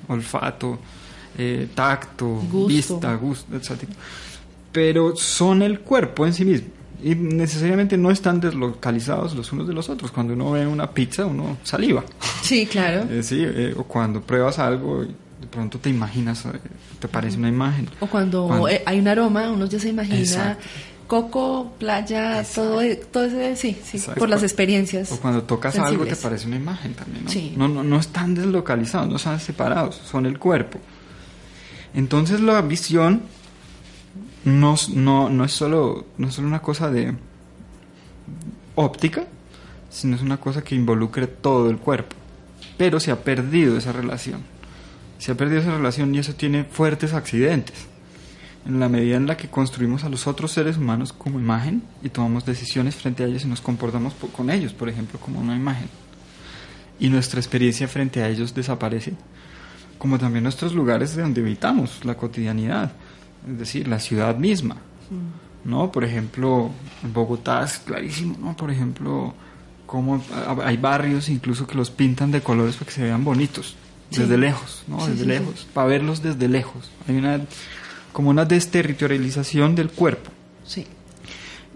olfato, eh, tacto, Gusto. vista, gusto, etc. Pero son el cuerpo en sí mismo. Y necesariamente no están deslocalizados los unos de los otros. Cuando uno ve una pizza, uno saliva. Sí, claro. *laughs* Eh, sí, eh, o cuando pruebas algo de pronto te imaginas, eh, te parece una imagen. O cuando, Cuando- eh, hay un aroma, uno ya se imagina Exacto. coco, playa, todo, e- todo ese, sí, sí, Exacto. por las experiencias. O cuando tocas algo te sensibles. parece una imagen también, ¿no? Sí. No, no, no están deslocalizados, no están separados, son el cuerpo. Entonces la visión no, no, no, es solo, no es solo una cosa de óptica, sino es una cosa que involucra todo el cuerpo. Pero se ha perdido esa relación. Se ha perdido esa relación y eso tiene fuertes accidentes. En la medida en la que construimos a los otros seres humanos como imagen y tomamos decisiones frente a ellos y nos comportamos po- con ellos, por ejemplo, como una imagen. Y nuestra experiencia frente a ellos desaparece. Como también nuestros lugares de donde habitamos, la cotidianidad, es decir, la ciudad misma. ¿no? Por ejemplo, en Bogotá es clarísimo, ¿no? Por ejemplo, como hay barrios incluso que los pintan de colores para que se vean bonitos, Sí. desde lejos, ¿no? Sí, desde sí, lejos, para verlos desde lejos. Hay una como una desterritorialización del cuerpo. Sí.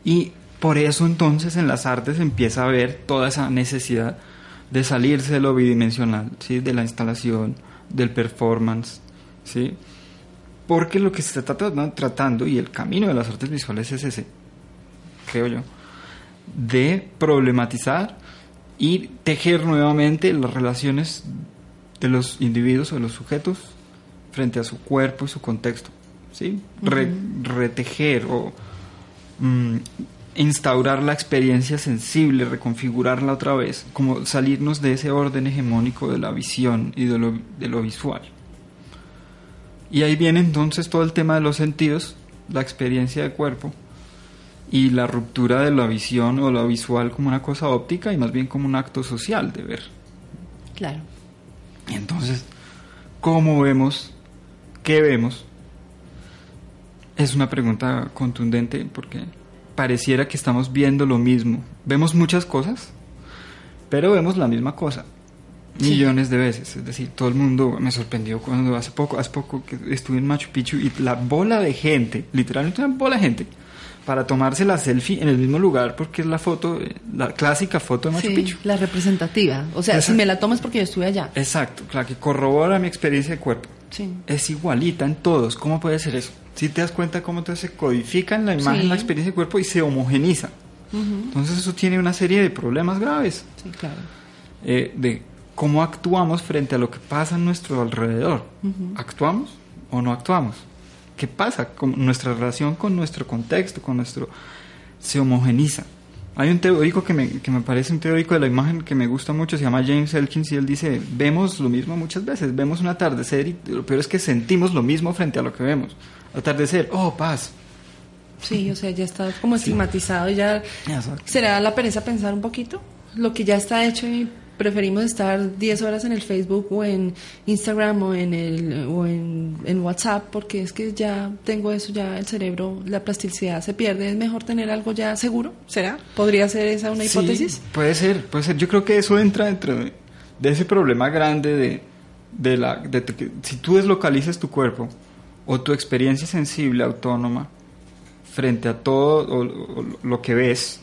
Y por eso entonces en las artes empieza a ver toda esa necesidad de salirse de lo bidimensional, ¿sí? de la instalación, del performance, ¿sí? Porque lo que se está tratando, tratando y el camino de las artes visuales es ese, creo yo, de problematizar y tejer nuevamente las relaciones de los individuos o de los sujetos frente a su cuerpo y su contexto, ¿sí? Re- retejer o mm, instaurar la experiencia sensible, reconfigurarla otra vez, como salirnos de ese orden hegemónico de la visión y de lo, de lo visual. Y ahí viene entonces todo el tema de los sentidos, la experiencia de cuerpo y la ruptura de la visión o lo visual como una cosa óptica y más bien como un acto social de ver. Claro. Y entonces, ¿cómo vemos? ¿Qué vemos? Es una pregunta contundente porque pareciera que estamos viendo lo mismo. Vemos muchas cosas, pero vemos la misma cosa Sí. millones de veces. Es decir, todo el mundo me sorprendió cuando hace poco, hace poco que estuve en Machu Picchu y la bola de gente, literalmente una bola de gente, para tomarse la selfie en el mismo lugar porque es la foto, eh, la clásica foto de Machu Sí, Picchu. la representativa. O sea, si me la tomas porque yo estuve allá. Exacto, claro, que corrobora mi experiencia de cuerpo. Sí. Es igualita en todos. ¿Cómo puede ser eso? Si te das cuenta cómo entonces se codifica en la imagen Sí. la experiencia de cuerpo y se homogeniza. Entonces eso tiene una serie de problemas graves Sí, claro. eh, de cómo actuamos frente a lo que pasa en nuestro alrededor. Ujú. ¿Actuamos o no actuamos? ¿Qué pasa con nuestra relación con nuestro contexto, con nuestro... se homogeniza? Hay un teórico que me, que me parece un teórico de la imagen que me gusta mucho, se llama James Elkins, y él dice, vemos lo mismo muchas veces, vemos un atardecer y lo peor es que sentimos lo mismo frente a lo que vemos. Atardecer, oh, paz. Sí, o sea, ya está como estigmatizado y ya Exacto. será la pereza pensar un poquito lo que ya está hecho y preferimos estar 10 horas en el Facebook o en Instagram o en el o en, en WhatsApp porque es que ya tengo eso ya el cerebro la plasticidad se pierde. Es mejor tener algo ya seguro será podría ser esa una Sí, hipótesis puede ser, puede ser. Yo creo que eso entra dentro de, de ese problema grande de, de la de que si tú deslocalizas tu cuerpo o tu experiencia sensible autónoma frente a todo o- o lo que ves,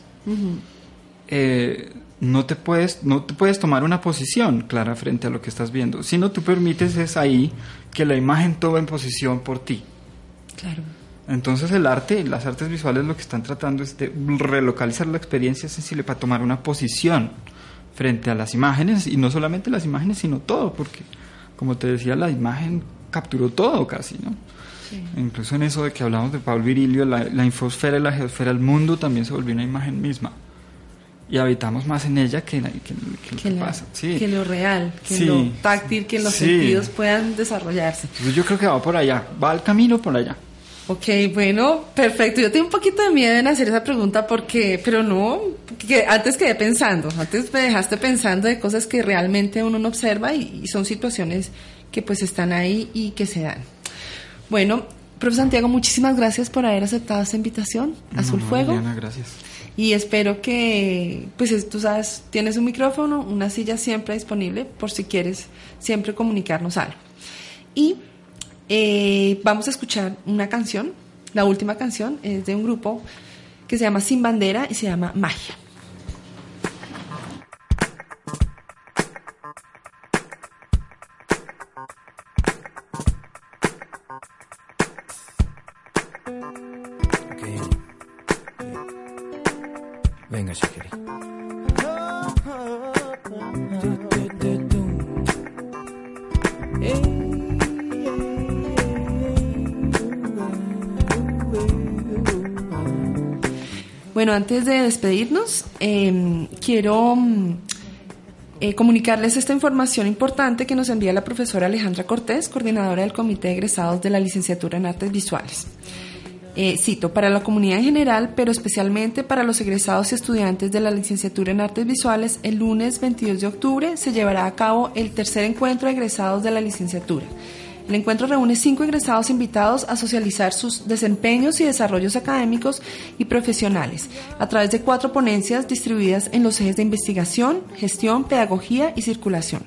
eh, no te puedes no te puedes tomar una posición clara frente a lo que estás viendo. Si no tú permites es ahí que la imagen tome posición por ti. claro Entonces el arte, las artes visuales lo que están tratando es de relocalizar la experiencia sensible para tomar una posición frente a las imágenes y no solamente las imágenes sino todo, porque como te decía la imagen capturó todo casi, ¿no? Sí. Incluso en eso de que hablamos de Paul Virilio, la, la infosfera y la geosfera, el mundo también se volvió una imagen misma. Y habitamos más en ella que, en- que, que lo que, la- pasa. Sí. que lo real que Sí. lo táctil que los Sí. sentidos puedan desarrollarse Entonces yo creo que va por allá, va el camino por allá. Ok, bueno, perfecto. Yo tengo un poquito de miedo en hacer esa pregunta porque, pero no, que antes quedé pensando, antes me dejaste pensando de cosas que realmente uno no observa y, y son situaciones que pues están ahí y que se dan. Bueno, profesor Santiago, muchísimas gracias por haber aceptado esta invitación. Azul No, no, Fuego. Liliana, gracias. Y espero que, pues es- tú sabes, tienes un micrófono, una silla siempre disponible por si quieres siempre comunicarnos algo. Y eh, vamos a escuchar una canción, la última canción es de un grupo que se llama Sin Bandera y se llama Magia. Bueno, antes de despedirnos, eh, quiero mm, eh, comunicarles esta información importante que nos envía la profesora Alejandra Cortés, coordinadora del Comité de Egresados de la Licenciatura en Artes Visuales. Eh, cito, para la comunidad en general, pero especialmente para los egresados y estudiantes de la licenciatura en Artes Visuales, el lunes 22 de octubre se llevará a cabo el tercer encuentro de egresados de la licenciatura. El encuentro reúne cinco egresados invitados a socializar sus desempeños y desarrollos académicos y profesionales a través de cuatro ponencias distribuidas en los ejes de investigación, gestión, pedagogía y circulación.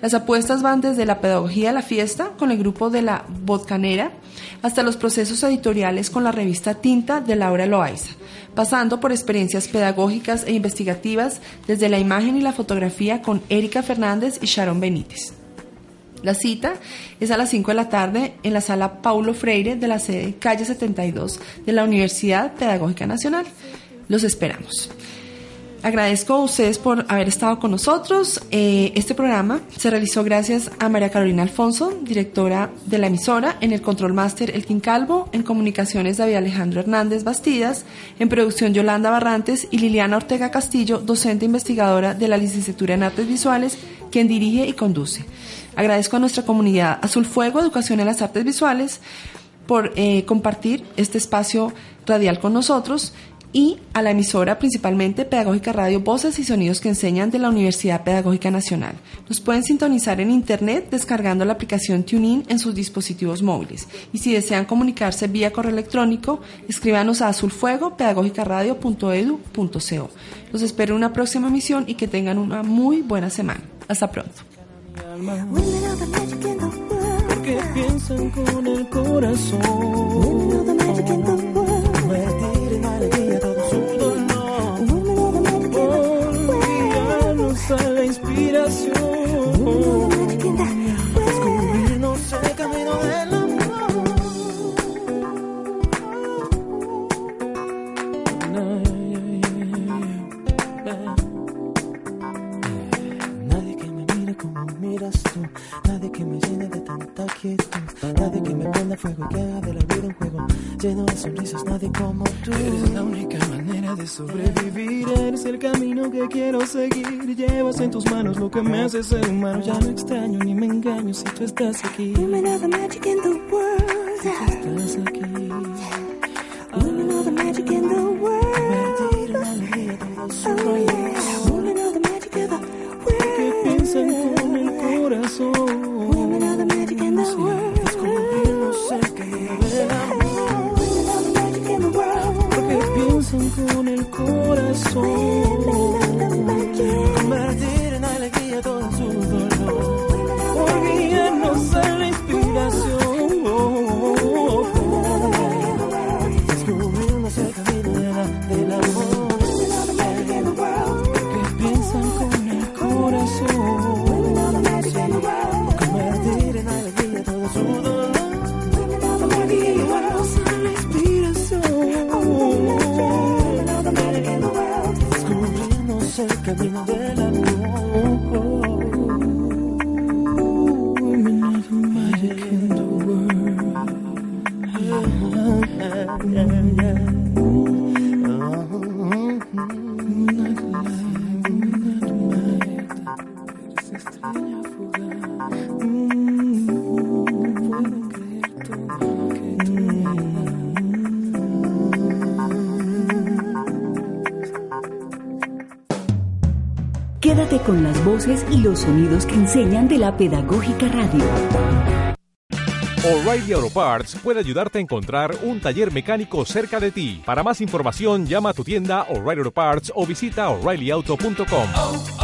Las apuestas van desde la pedagogía de la fiesta con el grupo de la Botcanera hasta los procesos editoriales con la revista Tinta de Laura Loaiza, pasando por experiencias pedagógicas e investigativas desde la imagen y la fotografía con Erika Fernández y Sharon Benítez. La cita es a las 5 de la tarde en la sala Paulo Freire de la sede Calle 72 de la Universidad Pedagógica Nacional. Los esperamos. Agradezco a ustedes por haber estado con nosotros. Eh, este programa se realizó gracias a María Carolina Alfonso, directora de la emisora, en el Control Master Elkin Calvo, en comunicaciones David Alejandro Hernández Bastidas, en producción Yolanda Barrantes y Liliana Ortega Castillo, docente investigadora de la licenciatura en Artes Visuales, quien dirige y conduce. Agradezco a nuestra comunidad Azul Fuego, Educación en las Artes Visuales, por eh, compartir este espacio radial con nosotros y a la emisora principalmente Pedagógica Radio Voces y Sonidos que Enseñan de la Universidad Pedagógica Nacional. Nos pueden sintonizar en Internet descargando la aplicación TuneIn en sus dispositivos móviles. Y si desean comunicarse vía correo electrónico, escríbanos a azulfuego.pedagogicaradio.edu.co. Los espero en una próxima emisión y que tengan una muy buena semana. Hasta pronto. Porque piensan con el corazón. Convertir en alegría todo su dolor. Guiarnos a la inspiración. Descubrirnos el camino del prenda fuego y que haga de la vida un juego lleno de sonrisas, nadie como tú. Eres la única manera de sobrevivir, eres el camino que quiero seguir, llevas en tus manos lo que me hace ser humano, ya no extraño ni me engaño si tú estás aquí. The magic in the sonidos que enseñan de la Pedagógica Radio. O'Reilly Auto Parts puede ayudarte a encontrar un taller mecánico cerca de ti. Para más información, llama a tu tienda O'Reilly Auto Parts o visita oreillyauto.com.